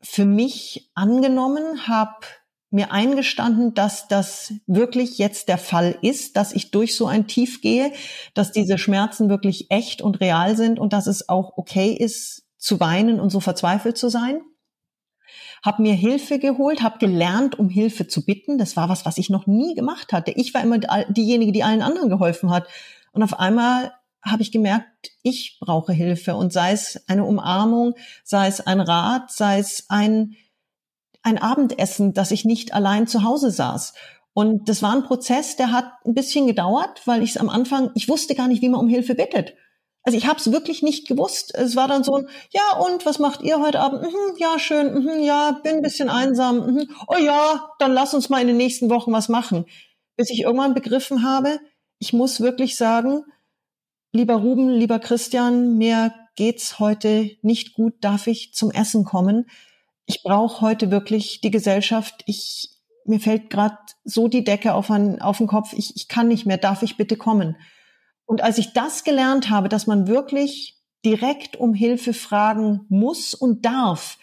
Speaker 3: für mich angenommen, habe mir eingestanden, dass das wirklich jetzt der Fall ist, dass ich durch so ein Tief gehe, dass diese Schmerzen wirklich echt und real sind und dass es auch okay ist, zu weinen und so verzweifelt zu sein. Hab mir Hilfe geholt, habe gelernt, um Hilfe zu bitten. Das war was, was ich noch nie gemacht hatte. Ich war immer diejenige, die allen anderen geholfen hat. Und auf einmal habe ich gemerkt, ich brauche Hilfe und sei es eine Umarmung, sei es ein Rat, sei es ein, ein Abendessen, dass ich nicht allein zu Hause saß. Und das war ein Prozess, der hat ein bisschen gedauert, weil ich es am Anfang, ich wusste gar nicht, wie man um Hilfe bittet. Also ich habe es wirklich nicht gewusst. Es war dann so ein, ja und, was macht ihr heute Abend? Mhm, ja, schön, mhm, ja, bin ein bisschen einsam. Mhm, oh ja, dann lass uns mal in den nächsten Wochen was machen. Bis ich irgendwann begriffen habe, ich muss wirklich sagen, lieber Ruben, lieber Christian, mir geht's heute nicht gut, darf ich zum Essen kommen? Ich brauche heute wirklich die Gesellschaft. Ich mir fällt gerade so die Decke auf, an, auf den Kopf. Ich, ich kann nicht mehr. Darf ich bitte kommen? Und als ich das gelernt habe, dass man wirklich direkt um Hilfe fragen muss und darf,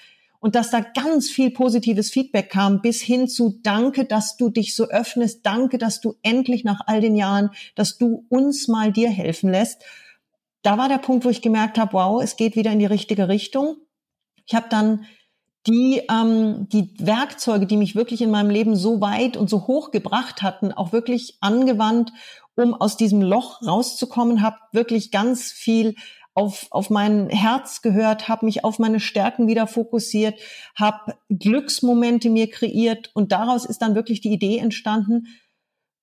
Speaker 3: und dass da ganz viel positives Feedback kam, bis hin zu Danke, dass du dich so öffnest, danke, dass du endlich nach all den Jahren, dass du uns mal dir helfen lässt. Da war der Punkt, wo ich gemerkt habe, wow, es geht wieder in die richtige Richtung. Ich habe dann die, ähm, die Werkzeuge, die mich wirklich in meinem Leben so weit und so hoch gebracht hatten, auch wirklich angewandt, um aus diesem Loch rauszukommen, habe wirklich ganz viel auf, auf mein Herz gehört, habe mich auf meine Stärken wieder fokussiert, habe Glücksmomente mir kreiert und daraus ist dann wirklich die Idee entstanden,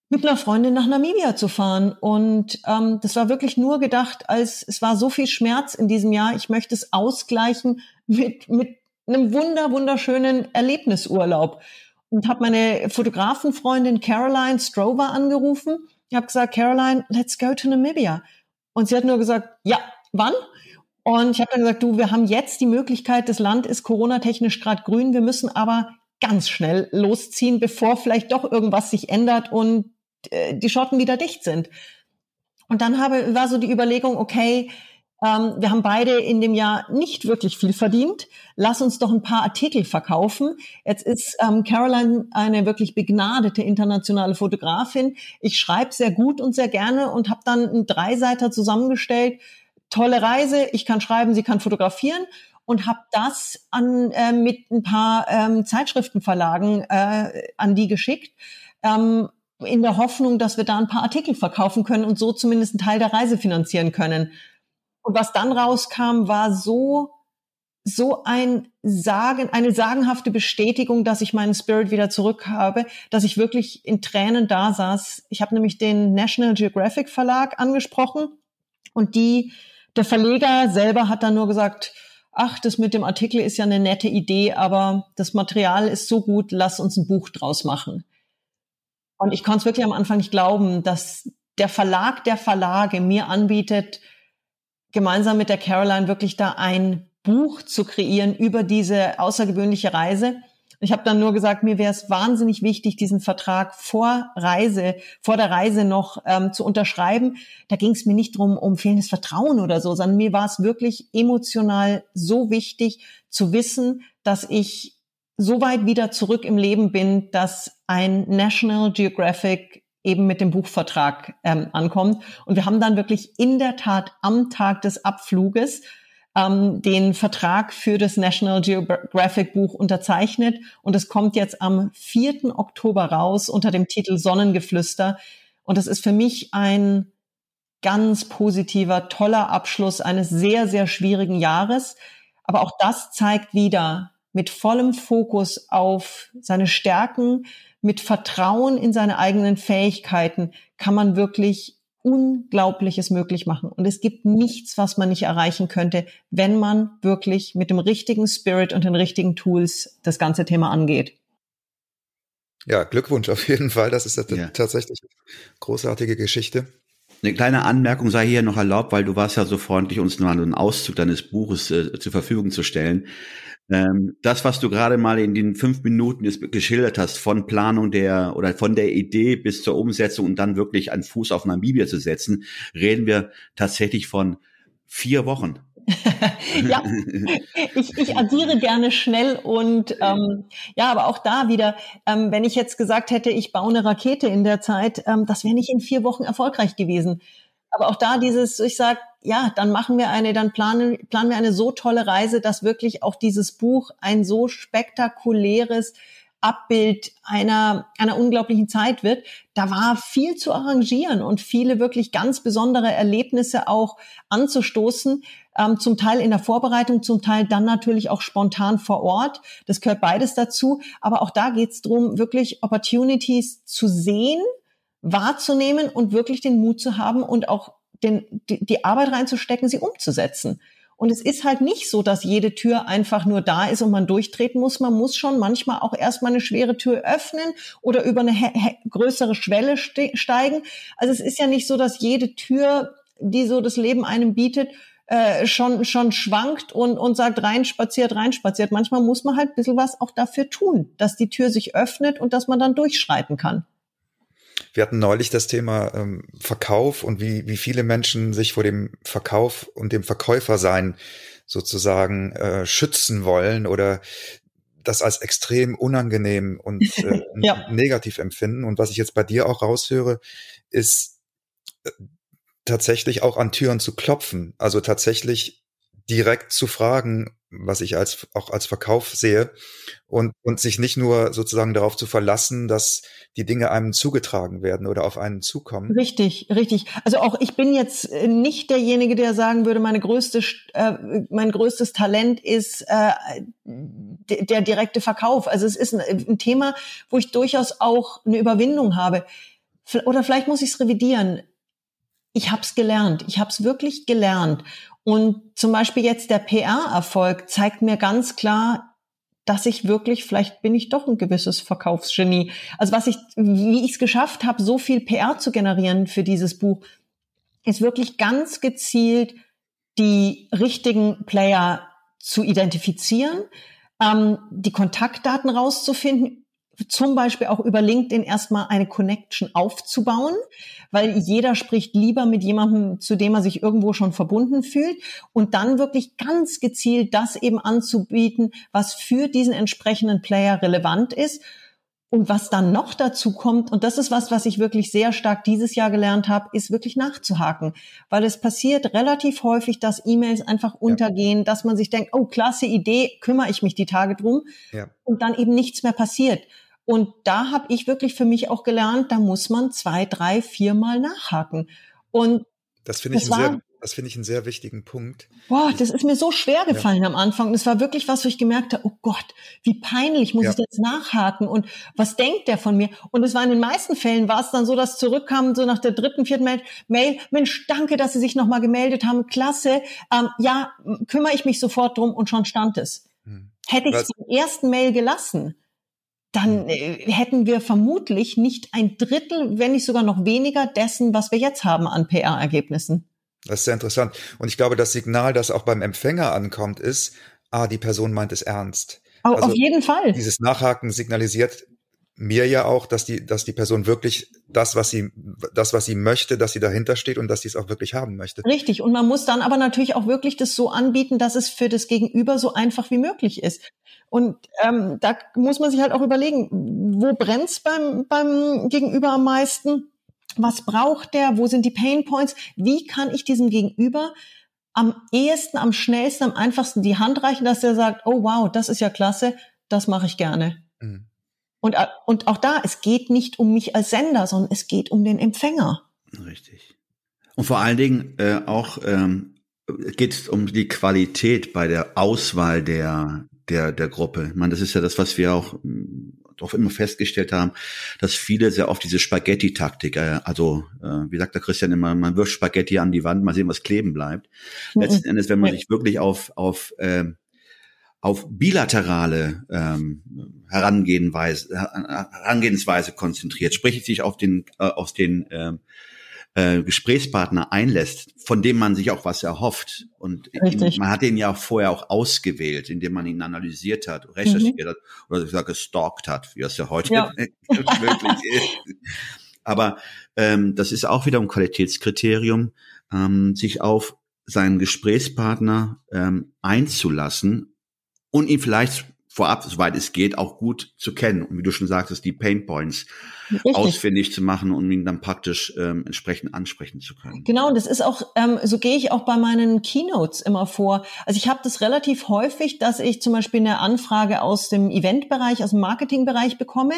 Speaker 3: mit einer Freundin nach Namibia zu fahren. Und ähm, das war wirklich nur gedacht, als es war so viel Schmerz in diesem Jahr, ich möchte es ausgleichen mit, mit einem wunder, wunderschönen Erlebnisurlaub. Und habe meine Fotografenfreundin Caroline Strover angerufen. Ich habe gesagt, Caroline, let's go to Namibia. Und sie hat nur gesagt, ja, wann? Und ich habe dann gesagt, du, wir haben jetzt die Möglichkeit, das Land ist Corona-technisch gerade grün, wir müssen aber ganz schnell losziehen, bevor vielleicht doch irgendwas sich ändert und äh, die Schotten wieder dicht sind. Und dann habe, war so die Überlegung, okay, ähm, wir haben beide in dem Jahr nicht wirklich viel verdient. Lass uns doch ein paar Artikel verkaufen. Jetzt ist ähm, Caroline eine wirklich begnadete internationale Fotografin. Ich schreibe sehr gut und sehr gerne und habe dann einen Dreiseiter zusammengestellt. Tolle Reise, ich kann schreiben, sie kann fotografieren und habe das an äh, mit ein paar ähm, Zeitschriftenverlagen äh, an die geschickt. Ähm, in der Hoffnung, dass wir da ein paar Artikel verkaufen können und so zumindest einen Teil der Reise finanzieren können. Und was dann rauskam, war so, so ein Sagen, eine sagenhafte Bestätigung, dass ich meinen Spirit wieder zurück habe, dass ich wirklich in Tränen da saß. Ich habe nämlich den National Geographic Verlag angesprochen und die, der Verleger selber hat dann nur gesagt, ach, das mit dem Artikel ist ja eine nette Idee, aber das Material ist so gut, lass uns ein Buch draus machen. Und ich konnte es wirklich am Anfang nicht glauben, dass der Verlag der Verlage mir anbietet, gemeinsam mit der Caroline wirklich da ein Buch zu kreieren über diese außergewöhnliche Reise. Ich habe dann nur gesagt, mir wäre es wahnsinnig wichtig, diesen Vertrag vor Reise, vor der Reise noch ähm, zu unterschreiben. Da ging es mir nicht drum um fehlendes Vertrauen oder so, sondern mir war es wirklich emotional so wichtig zu wissen, dass ich so weit wieder zurück im Leben bin, dass ein National Geographic eben mit dem Buchvertrag ähm, ankommt. Und wir haben dann wirklich in der Tat am Tag des Abfluges ähm, den Vertrag für das National Geographic Buch unterzeichnet. Und es kommt jetzt am 4. Oktober raus unter dem Titel Sonnengeflüster. Und das ist für mich ein ganz positiver, toller Abschluss eines sehr, sehr schwierigen Jahres. Aber auch das zeigt wieder mit vollem Fokus auf seine Stärken, mit Vertrauen in seine eigenen Fähigkeiten kann man wirklich Unglaubliches möglich machen. Und es gibt nichts, was man nicht erreichen könnte, wenn man wirklich mit dem richtigen Spirit und den richtigen Tools das ganze Thema angeht.
Speaker 2: Ja, Glückwunsch auf jeden Fall. Das ist ja. tatsächlich eine großartige Geschichte.
Speaker 1: Eine kleine Anmerkung sei hier noch erlaubt, weil du warst ja so freundlich, uns nur einen Auszug deines Buches äh, zur Verfügung zu stellen. Ähm, das, was du gerade mal in den fünf Minuten geschildert hast, von Planung der oder von der Idee bis zur Umsetzung und dann wirklich einen Fuß auf Namibia zu setzen, reden wir tatsächlich von vier Wochen.
Speaker 3: ja, ich, ich addiere gerne schnell und ähm, ja, aber auch da wieder, ähm, wenn ich jetzt gesagt hätte, ich baue eine Rakete in der Zeit, ähm, das wäre nicht in vier Wochen erfolgreich gewesen. Aber auch da dieses, ich sag, ja, dann machen wir eine, dann planen, planen wir eine so tolle Reise, dass wirklich auch dieses Buch ein so spektakuläres Abbild einer, einer unglaublichen Zeit wird. Da war viel zu arrangieren und viele wirklich ganz besondere Erlebnisse auch anzustoßen. Ähm, zum Teil in der Vorbereitung, zum Teil dann natürlich auch spontan vor Ort. Das gehört beides dazu. Aber auch da geht es darum, wirklich Opportunities zu sehen, wahrzunehmen und wirklich den Mut zu haben und auch den, die, die Arbeit reinzustecken, sie umzusetzen. Und es ist halt nicht so, dass jede Tür einfach nur da ist und man durchtreten muss. Man muss schon manchmal auch erstmal eine schwere Tür öffnen oder über eine größere Schwelle steigen. Also es ist ja nicht so, dass jede Tür, die so das Leben einem bietet, äh, schon, schon schwankt und, und sagt, reinspaziert, reinspaziert. Manchmal muss man halt ein bisschen was auch dafür tun, dass die Tür sich öffnet und dass man dann durchschreiten kann.
Speaker 2: Wir hatten neulich das Thema ähm, Verkauf und wie, wie viele Menschen sich vor dem Verkauf und dem Verkäufersein sozusagen äh, schützen wollen oder das als extrem unangenehm und äh, ja. negativ empfinden. Und was ich jetzt bei dir auch raushöre, ist äh, tatsächlich auch an Türen zu klopfen. Also tatsächlich direkt zu fragen, was ich als auch als Verkauf sehe und und sich nicht nur sozusagen darauf zu verlassen, dass die Dinge einem zugetragen werden oder auf einen zukommen.
Speaker 3: Richtig, richtig. Also auch ich bin jetzt äh, nicht derjenige, der sagen würde, meine größte äh, mein größtes Talent ist äh, der direkte Verkauf. Also es ist ein, ein Thema, wo ich durchaus auch eine Überwindung habe. Oder vielleicht muss ich es revidieren. Ich habe es gelernt. Ich habe es wirklich gelernt. Und zum Beispiel jetzt der PR-Erfolg zeigt mir ganz klar, dass ich wirklich, vielleicht bin ich doch ein gewisses Verkaufsgenie. Also was ich, wie ich es geschafft habe, so viel PR zu generieren für dieses Buch, ist wirklich ganz gezielt die richtigen Player zu identifizieren, ähm, die Kontaktdaten rauszufinden, zum Beispiel auch über LinkedIn erstmal eine Connection aufzubauen, weil jeder spricht lieber mit jemandem, zu dem er sich irgendwo schon verbunden fühlt und dann wirklich ganz gezielt das eben anzubieten, was für diesen entsprechenden Player relevant ist. Und was dann noch dazu kommt, und das ist was, was ich wirklich sehr stark dieses Jahr gelernt habe, ist wirklich nachzuhaken. Weil es passiert relativ häufig, dass E-Mails einfach untergehen, ja. dass man sich denkt, oh, klasse Idee, kümmere ich mich die Tage drum. Ja. Und dann eben nichts mehr passiert. Und da habe ich wirklich für mich auch gelernt, da muss man zwei, drei, viermal nachhaken. Und
Speaker 2: das finde ich, ein sehr, das finde ich einen sehr wichtigen Punkt.
Speaker 3: Boah, das ist mir so schwer gefallen ja. am Anfang. Und es war wirklich was, wo ich gemerkt habe, oh Gott, wie peinlich muss ja. ich jetzt nachhaken und was denkt der von mir? Und es war in den meisten Fällen war es dann so, dass zurückkam so nach der dritten, vierten Mail, Mail Mensch, danke, dass Sie sich nochmal gemeldet haben, klasse. Ähm, ja, kümmere ich mich sofort drum und schon stand es. Hm. Hätte ich es im ersten Mail gelassen, dann äh, hätten wir vermutlich nicht ein Drittel, wenn nicht sogar noch weniger dessen, was wir jetzt haben an PR-Ergebnissen.
Speaker 2: Das ist sehr interessant. Und ich glaube, das Signal, das auch beim Empfänger ankommt, ist, ah, die Person meint es ernst.
Speaker 3: Oh, also auf jeden Fall.
Speaker 2: Dieses Nachhaken signalisiert mir ja auch, dass die, dass die Person wirklich das, was sie, das, was sie möchte, dass sie dahinter steht und dass sie es auch wirklich haben möchte.
Speaker 3: Richtig. Und man muss dann aber natürlich auch wirklich das so anbieten, dass es für das Gegenüber so einfach wie möglich ist. Und ähm, da muss man sich halt auch überlegen, wo brennt's beim, beim Gegenüber am meisten? Was braucht der? Wo sind die Pain Points? Wie kann ich diesem Gegenüber am ehesten, am schnellsten, am einfachsten die Hand reichen, dass der sagt, oh wow, das ist ja klasse, das mache ich gerne. Mhm. Und, äh, und auch da, es geht nicht um mich als Sender, sondern es geht um den Empfänger.
Speaker 1: Richtig. Und vor allen Dingen äh, auch ähm, geht es um die Qualität bei der Auswahl der, der, der Gruppe. Ich meine, das ist ja das, was wir auch auch immer festgestellt haben, dass viele sehr oft diese Spaghetti-Taktik, äh, also äh, wie sagt der Christian immer, man wirft Spaghetti an die Wand, mal sehen, was kleben bleibt. Mhm. Letzten Endes, wenn man sich wirklich auf, auf äh, auf bilaterale ähm, Herangehensweise, Herangehensweise konzentriert, sprich sich auf den, äh, auf den ähm, äh, Gesprächspartner einlässt, von dem man sich auch was erhofft. Und ihn, man hat den ja vorher auch ausgewählt, indem man ihn analysiert hat, recherchiert mhm. hat oder sage gestalkt hat, wie es ja heute ja. möglich ist. Aber ähm, das ist auch wieder ein Qualitätskriterium, ähm, sich auf seinen Gesprächspartner ähm, einzulassen und ihn vielleicht vorab, soweit es geht, auch gut zu kennen und wie du schon sagtest, die Pain Points Richtig. ausfindig zu machen und ihn dann praktisch ähm, entsprechend ansprechen zu können.
Speaker 3: Genau, und das ist auch, ähm, so gehe ich auch bei meinen Keynotes immer vor. Also ich habe das relativ häufig, dass ich zum Beispiel eine Anfrage aus dem Eventbereich, aus dem Marketingbereich bekomme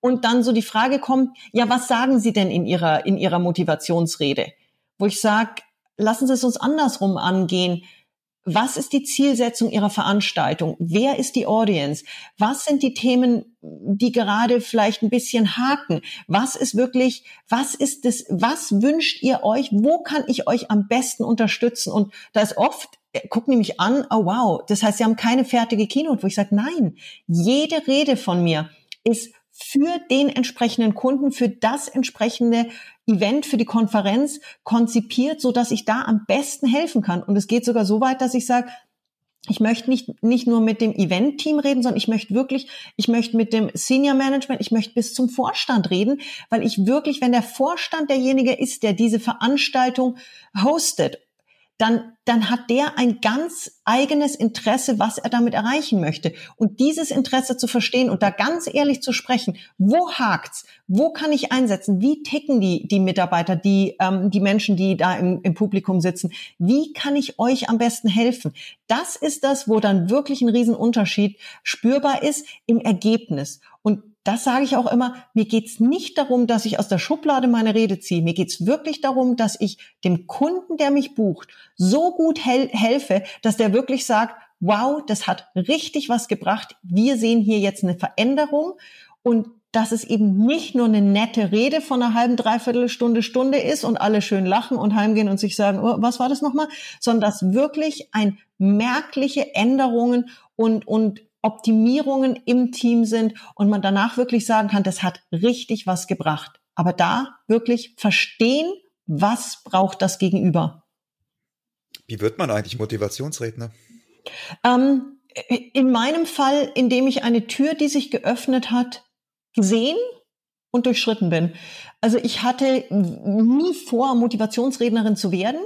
Speaker 3: und dann so die Frage kommt, ja, was sagen Sie denn in Ihrer, in Ihrer Motivationsrede? Wo ich sage, lassen Sie es uns andersrum angehen was ist die Zielsetzung Ihrer Veranstaltung? Wer ist die Audience? Was sind die Themen, die gerade vielleicht ein bisschen haken? Was ist wirklich, was ist das, was wünscht ihr euch? Wo kann ich euch am besten unterstützen? Und da ist oft, äh, guck nämlich an, oh wow, das heißt, Sie haben keine fertige Keynote, wo ich sage, nein, jede Rede von mir ist für den entsprechenden Kunden, für das entsprechende Event, für die Konferenz konzipiert, so dass ich da am besten helfen kann. Und es geht sogar so weit, dass ich sage, ich möchte nicht, nicht nur mit dem Event-Team reden, sondern ich möchte wirklich, ich möchte mit dem Senior Management, ich möchte bis zum Vorstand reden, weil ich wirklich, wenn der Vorstand derjenige ist, der diese Veranstaltung hostet dann, dann hat der ein ganz eigenes Interesse, was er damit erreichen möchte. Und dieses Interesse zu verstehen und da ganz ehrlich zu sprechen, wo hakt's? Wo kann ich einsetzen? Wie ticken die, die Mitarbeiter, die, ähm, die Menschen, die da im, im Publikum sitzen? Wie kann ich euch am besten helfen? Das ist das, wo dann wirklich ein Riesenunterschied spürbar ist im Ergebnis. Und das sage ich auch immer, mir geht's nicht darum, dass ich aus der Schublade meine Rede ziehe. Mir geht's wirklich darum, dass ich dem Kunden, der mich bucht, so gut hel helfe, dass der wirklich sagt, wow, das hat richtig was gebracht. Wir sehen hier jetzt eine Veränderung und dass es eben nicht nur eine nette Rede von einer halben, dreiviertel Stunde, Stunde ist und alle schön lachen und heimgehen und sich sagen, oh, was war das nochmal, sondern dass wirklich ein merkliche Änderungen und, und Optimierungen im Team sind und man danach wirklich sagen kann, das hat richtig was gebracht. Aber da wirklich verstehen, was braucht das Gegenüber.
Speaker 2: Wie wird man eigentlich Motivationsredner?
Speaker 3: Ähm, in meinem Fall, indem ich eine Tür, die sich geöffnet hat, gesehen und durchschritten bin. Also ich hatte nie vor, Motivationsrednerin zu werden.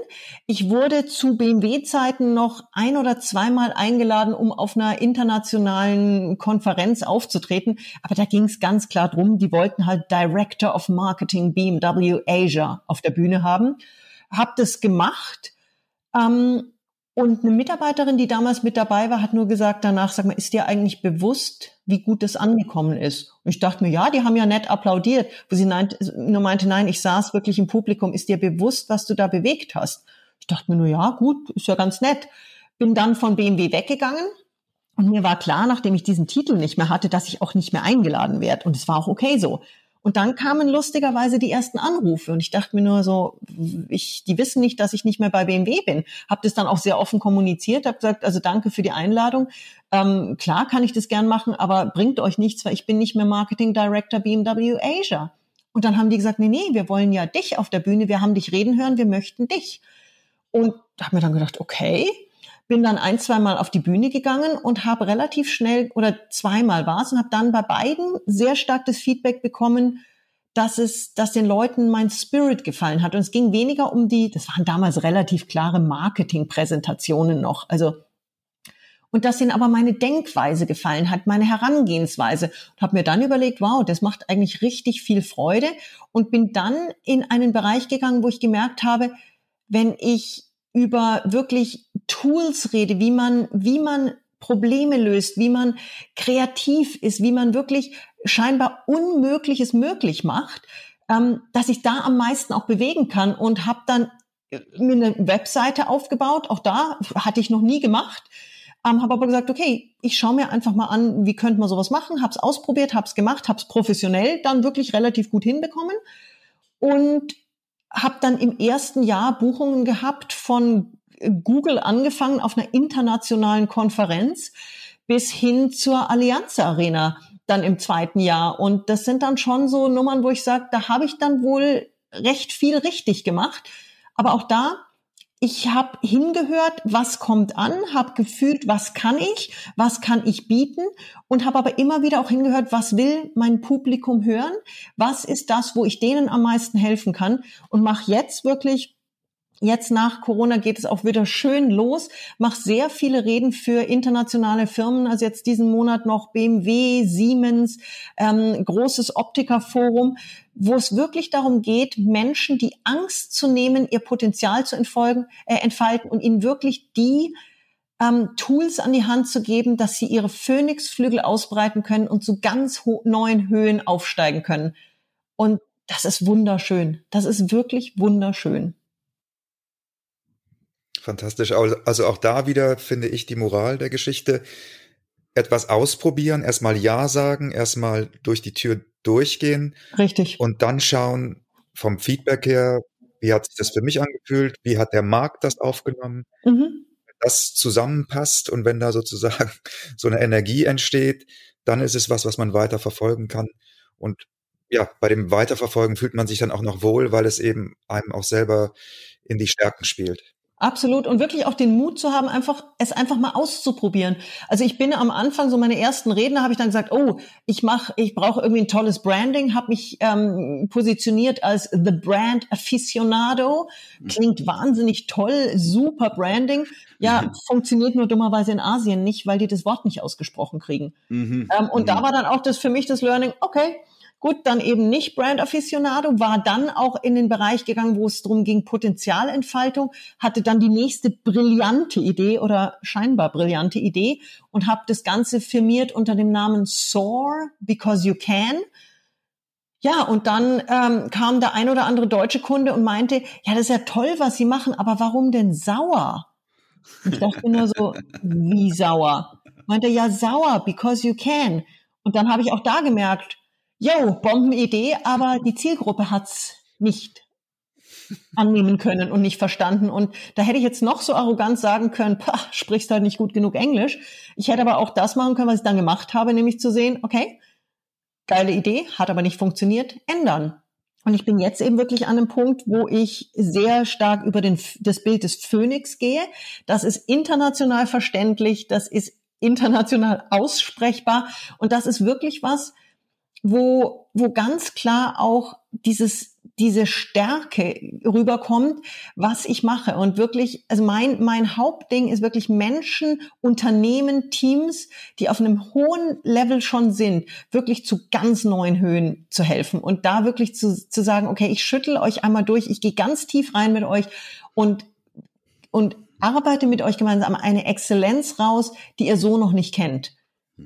Speaker 3: Ich wurde zu BMW-Zeiten noch ein oder zweimal eingeladen, um auf einer internationalen Konferenz aufzutreten. Aber da ging es ganz klar drum, die wollten halt Director of Marketing BMW Asia auf der Bühne haben. Hab das gemacht. Ähm, und eine Mitarbeiterin, die damals mit dabei war, hat nur gesagt danach, sag mal, ist dir eigentlich bewusst, wie gut das angekommen ist? Und ich dachte mir, ja, die haben ja nett applaudiert, wo sie nur meinte, nein, ich saß wirklich im Publikum, ist dir bewusst, was du da bewegt hast? Ich dachte mir nur, ja, gut, ist ja ganz nett. Bin dann von BMW weggegangen und mir war klar, nachdem ich diesen Titel nicht mehr hatte, dass ich auch nicht mehr eingeladen werde. Und es war auch okay so. Und dann kamen lustigerweise die ersten Anrufe und ich dachte mir nur so, ich, die wissen nicht, dass ich nicht mehr bei BMW bin. Habe das dann auch sehr offen kommuniziert, habe gesagt, also danke für die Einladung. Ähm, klar kann ich das gern machen, aber bringt euch nichts, weil ich bin nicht mehr Marketing Director BMW Asia. Und dann haben die gesagt, nee, nee, wir wollen ja dich auf der Bühne, wir haben dich reden hören, wir möchten dich. Und habe mir dann gedacht, okay, bin dann ein, zweimal auf die Bühne gegangen und habe relativ schnell oder zweimal war es und habe dann bei beiden sehr stark das Feedback bekommen, dass es, dass den Leuten mein Spirit gefallen hat. Und es ging weniger um die, das waren damals relativ klare Marketingpräsentationen noch. Also und dass ihnen aber meine Denkweise gefallen hat, meine Herangehensweise. Und habe mir dann überlegt, wow, das macht eigentlich richtig viel Freude und bin dann in einen Bereich gegangen, wo ich gemerkt habe, wenn ich über wirklich Tools rede, wie man, wie man Probleme löst, wie man kreativ ist, wie man wirklich scheinbar Unmögliches möglich macht, ähm, dass ich da am meisten auch bewegen kann und habe dann äh, mir eine Webseite aufgebaut. Auch da hatte ich noch nie gemacht. Ähm, habe aber gesagt, okay, ich schaue mir einfach mal an, wie könnte man sowas machen. Habe es ausprobiert, habe es gemacht, habe es professionell dann wirklich relativ gut hinbekommen und habe dann im ersten Jahr Buchungen gehabt von Google angefangen auf einer internationalen Konferenz bis hin zur Allianz Arena dann im zweiten Jahr. Und das sind dann schon so Nummern, wo ich sage, da habe ich dann wohl recht viel richtig gemacht. Aber auch da, ich habe hingehört, was kommt an, habe gefühlt, was kann ich, was kann ich bieten und habe aber immer wieder auch hingehört, was will mein Publikum hören, was ist das, wo ich denen am meisten helfen kann und mache jetzt wirklich Jetzt nach Corona geht es auch wieder schön los. Mach sehr viele Reden für internationale Firmen. Also jetzt diesen Monat noch BMW, Siemens, ähm, großes Optikerforum, wo es wirklich darum geht, Menschen die Angst zu nehmen, ihr Potenzial zu entfolgen, äh, entfalten und ihnen wirklich die ähm, Tools an die Hand zu geben, dass sie ihre Phönixflügel ausbreiten können und zu ganz neuen Höhen aufsteigen können. Und das ist wunderschön. Das ist wirklich wunderschön.
Speaker 2: Fantastisch. Also auch da wieder finde ich die Moral der Geschichte. Etwas ausprobieren, erstmal Ja sagen, erstmal durch die Tür durchgehen.
Speaker 3: Richtig.
Speaker 2: Und dann schauen vom Feedback her, wie hat sich das für mich angefühlt? Wie hat der Markt das aufgenommen? Mhm. Wenn das zusammenpasst und wenn da sozusagen so eine Energie entsteht, dann ist es was, was man weiter verfolgen kann. Und ja, bei dem Weiterverfolgen fühlt man sich dann auch noch wohl, weil es eben einem auch selber in die Stärken spielt.
Speaker 3: Absolut und wirklich auch den Mut zu haben, einfach es einfach mal auszuprobieren. Also ich bin am Anfang so meine ersten Redner habe ich dann gesagt, oh, ich mache, ich brauche irgendwie ein tolles Branding, habe mich ähm, positioniert als the Brand Aficionado. Klingt wahnsinnig toll, super Branding. Ja, funktioniert nur dummerweise in Asien nicht, weil die das Wort nicht ausgesprochen kriegen. Mhm. Ähm, und mhm. da war dann auch das für mich das Learning. Okay, Gut, dann eben nicht Brand Aficionado, war dann auch in den Bereich gegangen, wo es darum ging, Potenzialentfaltung, hatte dann die nächste brillante Idee oder scheinbar brillante Idee und habe das Ganze firmiert unter dem Namen Soar Because You Can. Ja, und dann ähm, kam der ein oder andere deutsche Kunde und meinte, ja, das ist ja toll, was Sie machen, aber warum denn sauer? Ich dachte nur so, wie sauer? Meinte, ja, sauer, because you can. Und dann habe ich auch da gemerkt, yo, Bombenidee, aber die Zielgruppe hat's nicht annehmen können und nicht verstanden. Und da hätte ich jetzt noch so arrogant sagen können, pah, sprichst halt nicht gut genug Englisch. Ich hätte aber auch das machen können, was ich dann gemacht habe, nämlich zu sehen, okay, geile Idee, hat aber nicht funktioniert, ändern. Und ich bin jetzt eben wirklich an einem Punkt, wo ich sehr stark über den, das Bild des Phönix gehe. Das ist international verständlich, das ist international aussprechbar. Und das ist wirklich was, wo, wo ganz klar auch dieses, diese Stärke rüberkommt, was ich mache. Und wirklich, also mein, mein Hauptding ist wirklich Menschen, Unternehmen, Teams, die auf einem hohen Level schon sind, wirklich zu ganz neuen Höhen zu helfen. Und da wirklich zu, zu sagen, okay, ich schüttel euch einmal durch, ich gehe ganz tief rein mit euch und, und arbeite mit euch gemeinsam eine Exzellenz raus, die ihr so noch nicht kennt.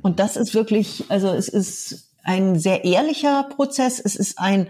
Speaker 3: Und das ist wirklich, also es ist ein sehr ehrlicher Prozess. Es ist ein,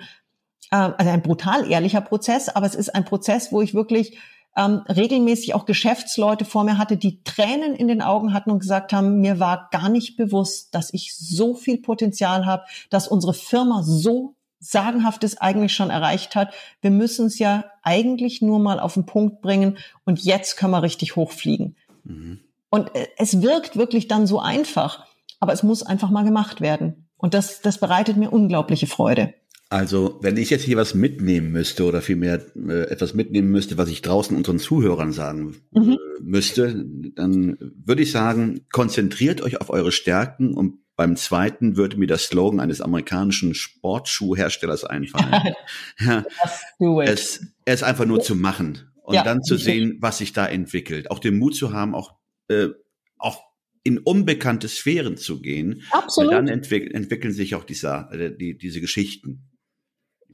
Speaker 3: äh, also ein brutal ehrlicher Prozess, aber es ist ein Prozess, wo ich wirklich ähm, regelmäßig auch Geschäftsleute vor mir hatte, die Tränen in den Augen hatten und gesagt haben, mir war gar nicht bewusst, dass ich so viel Potenzial habe, dass unsere Firma so sagenhaftes eigentlich schon erreicht hat. Wir müssen es ja eigentlich nur mal auf den Punkt bringen und jetzt können wir richtig hochfliegen. Mhm. Und äh, es wirkt wirklich dann so einfach, aber es muss einfach mal gemacht werden. Und das, das bereitet mir unglaubliche Freude.
Speaker 1: Also, wenn ich jetzt hier was mitnehmen müsste oder vielmehr äh, etwas mitnehmen müsste, was ich draußen unseren Zuhörern sagen mhm. äh, müsste, dann würde ich sagen, konzentriert euch auf eure Stärken und beim zweiten würde mir der Slogan eines amerikanischen Sportschuhherstellers einfallen. ja, es, es einfach nur zu machen und ja, dann zu sehen, was sich da entwickelt. Auch den Mut zu haben, auch, äh, auch in unbekannte Sphären zu gehen.
Speaker 3: Absolut.
Speaker 1: Weil dann entwick entwickeln sich auch diese, äh, die, diese Geschichten.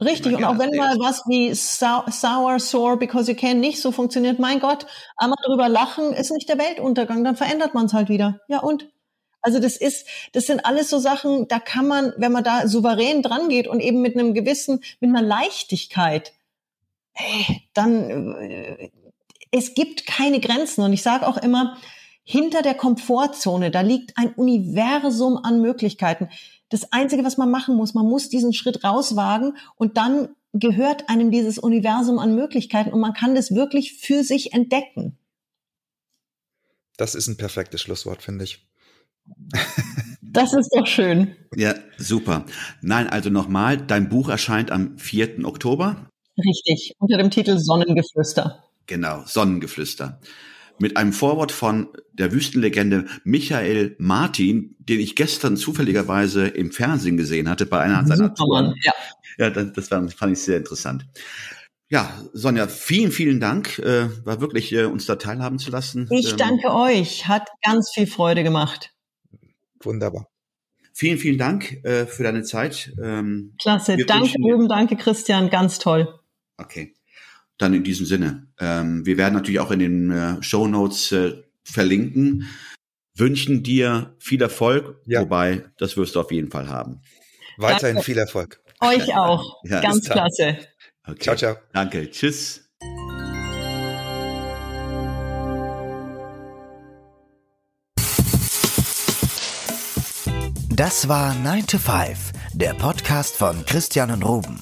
Speaker 3: Richtig, und auch wenn mal was wie sour, sore, because you can nicht so funktioniert, mein Gott, einmal drüber lachen ist nicht der Weltuntergang, dann verändert man es halt wieder. Ja und? Also das ist, das sind alles so Sachen, da kann man, wenn man da souverän dran geht und eben mit einem gewissen, mit einer Leichtigkeit, hey, dann äh, es gibt keine Grenzen. Und ich sage auch immer, hinter der Komfortzone, da liegt ein Universum an Möglichkeiten. Das Einzige, was man machen muss, man muss diesen Schritt rauswagen und dann gehört einem dieses Universum an Möglichkeiten und man kann das wirklich für sich entdecken.
Speaker 2: Das ist ein perfektes Schlusswort, finde ich.
Speaker 3: Das ist doch schön.
Speaker 1: Ja, super. Nein, also nochmal, dein Buch erscheint am 4. Oktober.
Speaker 3: Richtig, unter dem Titel Sonnengeflüster.
Speaker 1: Genau, Sonnengeflüster mit einem Vorwort von der Wüstenlegende Michael Martin, den ich gestern zufälligerweise im Fernsehen gesehen hatte bei einer seiner Touren. Ja, ja das, das fand ich sehr interessant. Ja, Sonja, vielen, vielen Dank. Äh, war wirklich, äh, uns da teilhaben zu lassen.
Speaker 3: Ich ähm, danke euch. Hat ganz viel Freude gemacht.
Speaker 2: Wunderbar.
Speaker 1: Vielen, vielen Dank äh, für deine Zeit.
Speaker 3: Ähm, Klasse. Danke, Ruben. Danke, Christian. Ganz toll.
Speaker 1: Okay dann in diesem Sinne. Ähm, wir werden natürlich auch in den äh, Show Notes äh, verlinken. Wünschen dir viel Erfolg, ja. wobei das wirst du auf jeden Fall haben.
Speaker 2: Weiterhin Danke. viel Erfolg.
Speaker 3: Euch auch. ja, Ganz klasse.
Speaker 1: Okay. Ciao, ciao. Danke. Tschüss.
Speaker 4: Das war 9 to 5, der Podcast von Christian und Ruben.